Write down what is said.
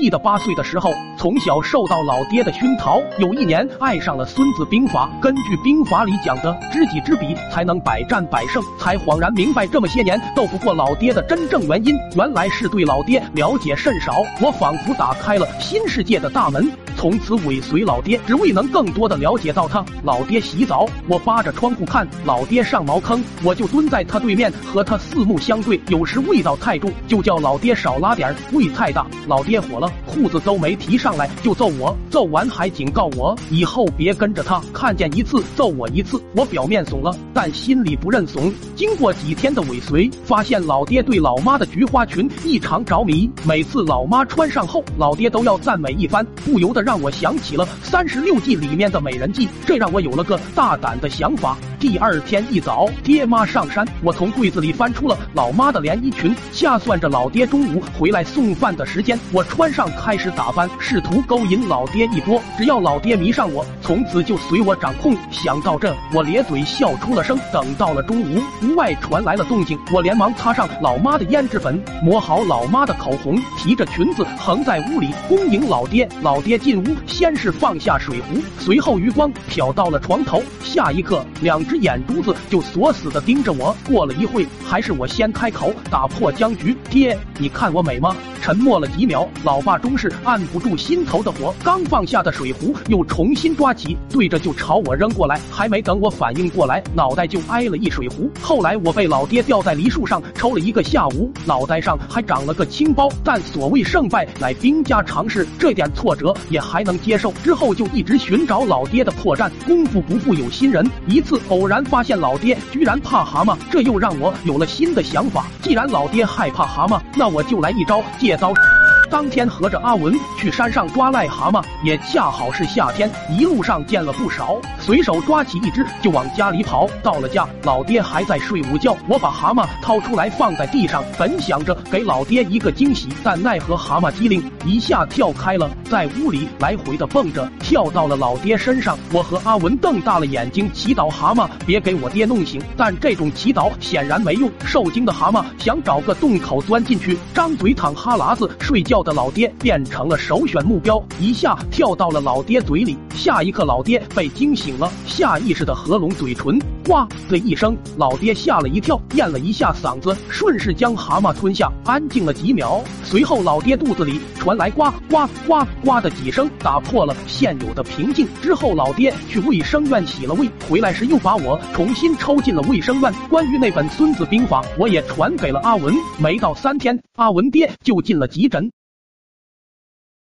记得八岁的时候，从小受到老爹的熏陶，有一年爱上了《孙子兵法》。根据兵法里讲的“知己知彼，才能百战百胜”，才恍然明白这么些年斗不过老爹的真正原因，原来是对老爹了解甚少。我仿佛打开了新世界的大门。从此尾随老爹，只为能更多的了解到他。老爹洗澡，我扒着窗户看；老爹上茅坑，我就蹲在他对面和他四目相对。有时味道太重，就叫老爹少拉点儿味太大，老爹火了，裤子都没提上来就揍我，揍完还警告我以后别跟着他，看见一次揍我一次。我表面怂了，但心里不认怂。经过几天的尾随，发现老爹对老妈的菊花裙异常着迷，每次老妈穿上后，老爹都要赞美一番，不由得让。我想起了三十六计里面的美人计，这让我有了个大胆的想法。第二天一早，爹妈上山，我从柜子里翻出了老妈的连衣裙，掐算着老爹中午回来送饭的时间，我穿上开始打扮，试图勾引老爹一波。只要老爹迷上我，从此就随我掌控。想到这，我咧嘴笑出了声。等到了中午，屋外传来了动静，我连忙擦上老妈的胭脂粉，抹好老妈的口红，提着裙子横在屋里恭迎老爹。老爹进。屋先是放下水壶，随后余光瞟到了床头，下一刻两只眼珠子就锁死的盯着我。过了一会，还是我先开口打破僵局：“爹，你看我美吗？”沉默了几秒，老爸终是按不住心头的火，刚放下的水壶又重新抓起，对着就朝我扔过来。还没等我反应过来，脑袋就挨了一水壶。后来我被老爹吊在梨树上抽了一个下午，脑袋上还长了个青包。但所谓胜败乃兵家常事，这点挫折也还能接受。之后就一直寻找老爹的破绽，功夫不负有心人。一次偶偶然发现老爹居然怕蛤蟆，这又让我有了新的想法。既然老爹害怕蛤蟆，那我就来一招。借刀。当天和着阿文去山上抓癞蛤蟆，也恰好是夏天，一路上见了不少，随手抓起一只就往家里跑。到了家，老爹还在睡午觉，我把蛤蟆掏出来放在地上，本想着给老爹一个惊喜，但奈何蛤蟆机灵，一下跳开了，在屋里来回的蹦着，跳到了老爹身上。我和阿文瞪大了眼睛，祈祷蛤蟆别给我爹弄醒，但这种祈祷显然没用。受惊的蛤蟆想找个洞口钻进去，张嘴淌哈喇子，睡觉。的老爹变成了首选目标，一下跳到了老爹嘴里。下一刻，老爹被惊醒了，下意识的合拢嘴唇，呱的一声，老爹吓了一跳，咽了一下嗓子，顺势将蛤蟆吞下，安静了几秒。随后，老爹肚子里传来呱呱呱呱的几声，打破了现有的平静。之后，老爹去卫生院洗了胃，回来时又把我重新抽进了卫生院。关于那本《孙子兵法》，我也传给了阿文。没到三天，阿文爹就进了急诊。